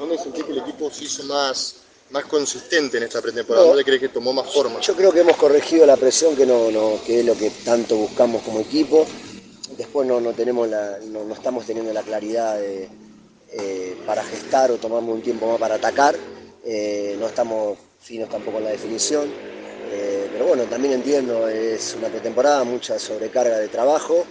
¿Dónde sentís que el equipo se hizo más, más consistente en esta pretemporada? ¿Dónde crees que tomó más forma? Yo creo que hemos corregido la presión, que, no, no, que es lo que tanto buscamos como equipo. Después no, no, tenemos la, no, no estamos teniendo la claridad de, eh, para gestar o tomamos un tiempo más para atacar. Eh, no estamos finos tampoco en la definición. Eh, pero bueno, también entiendo, es una pretemporada, mucha sobrecarga de trabajo,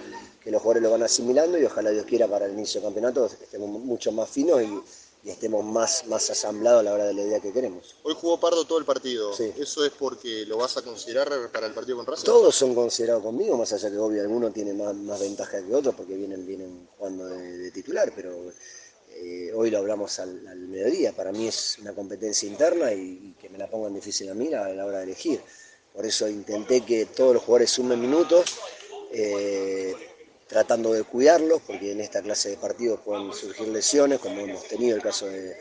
que los jugadores lo van asimilando y ojalá Dios quiera para el inicio del campeonato estemos mucho más finos y, y estemos más, más asamblados a la hora de la idea que queremos. Hoy jugó Pardo todo el partido. Sí. ¿Eso es porque lo vas a considerar para el partido con Racing? Todos son considerados conmigo, más allá que obvio alguno tiene más, más ventaja que otros porque vienen, vienen jugando de, de titular, pero eh, hoy lo hablamos al, al, mediodía. Para mí es una competencia interna y, y, que me la pongan difícil a mí a la hora de elegir. Por eso intenté que todos los jugadores sumen minutos. Eh, tratando de cuidarlos, porque en esta clase de partidos pueden surgir lesiones, como hemos tenido el caso de,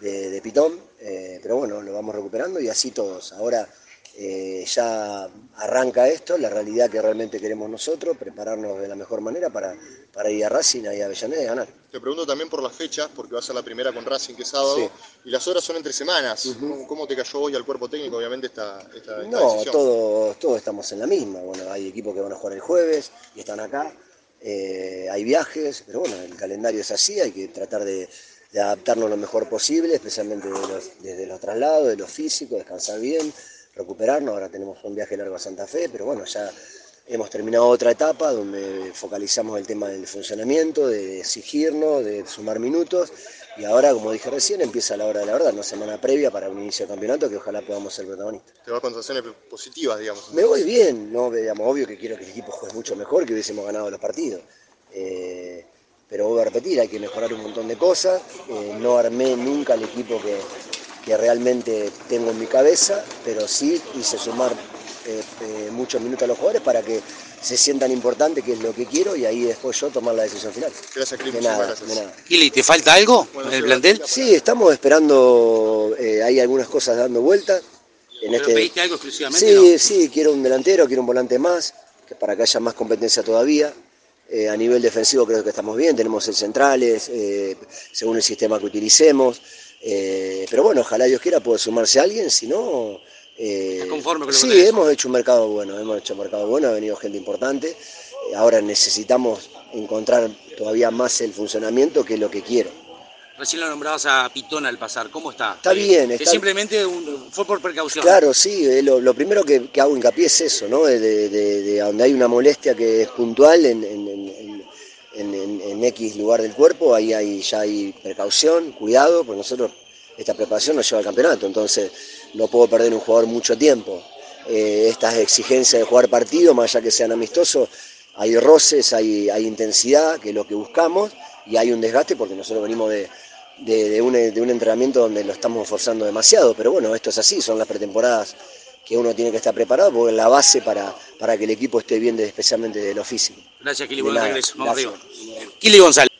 de, de Pitón, eh, pero bueno, lo vamos recuperando y así todos. Ahora eh, ya arranca esto, la realidad que realmente queremos nosotros, prepararnos de la mejor manera para, para ir a Racing, y a Avellaneda y ganar. Te pregunto también por las fechas, porque va a ser la primera con Racing que es sábado, sí. y las horas son entre semanas. Uh -huh. ¿Cómo, ¿Cómo, te cayó hoy al cuerpo técnico, obviamente, esta, esta, esta No, decisión? todos, todos estamos en la misma. Bueno, hay equipos que van a jugar el jueves y están acá. Eh, hay viajes, pero bueno, el calendario es así, hay que tratar de, adaptarnos lo mejor posible, especialmente desde los traslados, de los físicos, descansar bien, recuperarnos. Ahora tenemos un viaje largo a Santa Fe, pero bueno, ya hemos terminado otra etapa donde focalizamos el tema del funcionamiento, de exigirnos, de sumar minutos. Y ahora, como dije recién, empieza la hora de la verdad, una semana previa para un inicio de campeonato que ojalá podamos ser protagonistas. Te vas con sensaciones positivas, digamos. Me voy bien, no digamos, obvio que quiero que el equipo juegue mucho mejor, que hubiésemos ganado los partidos. Eh, pero voy a repetir, hay que mejorar un montón de cosas. Eh, no armé nunca el equipo que, que, realmente tengo en mi cabeza, pero sí hice sumar eh, eh, muchos minutos a los jugadores para que se sientan importantes, que es lo que quiero, y ahí después yo tomar la decisión final. Gracias, Kili. De nada, gracias. de nada. Kili, ¿te falta algo bueno, en el plantel? Sí, estamos esperando, eh, hay algunas cosas dando vuelta. En este... pediste algo exclusivamente? Sí, no? sí, quiero un delantero, quiero un volante más, que para que haya más competencia todavía. Eh, a nivel defensivo creo que estamos bien, tenemos el centrales, eh, según el sistema que utilicemos. Eh, pero bueno, ojalá Dios quiera pueda sumarse a alguien, si no... Eh, conforme con lo sí, que hemos hecho un mercado bueno, hemos hecho un mercado bueno, ha venido gente importante. Eh, ahora necesitamos encontrar todavía más el funcionamiento, que es lo que quiero. Recién lo nombrabas a Pitón al pasar, ¿cómo está? Está bien. Está... simplemente un, fue por precaución. Claro, sí, eh, lo, lo primero que, que, hago hincapié es eso, ¿no? De, de, de, donde hay una molestia que es puntual en, en, en, en, X lugar del cuerpo, ahí hay, ya hay precaución, cuidado, porque nosotros esta preparación nos lleva al campeonato, entonces no puedo perder un jugador mucho tiempo. Eh, estas exigencias de jugar partido, más allá que sean amistosos, hay roces, hay, hay, intensidad, que es lo que buscamos, y hay un desgaste porque nosotros venimos de, de, de, un, de un entrenamiento donde lo estamos forzando demasiado, pero bueno, esto es así, son las pretemporadas que uno tiene que estar preparado porque es la base para, para que el equipo esté bien, especialmente de lo físico. Gracias, Kili, buen regreso. Vamos arriba. Kili González.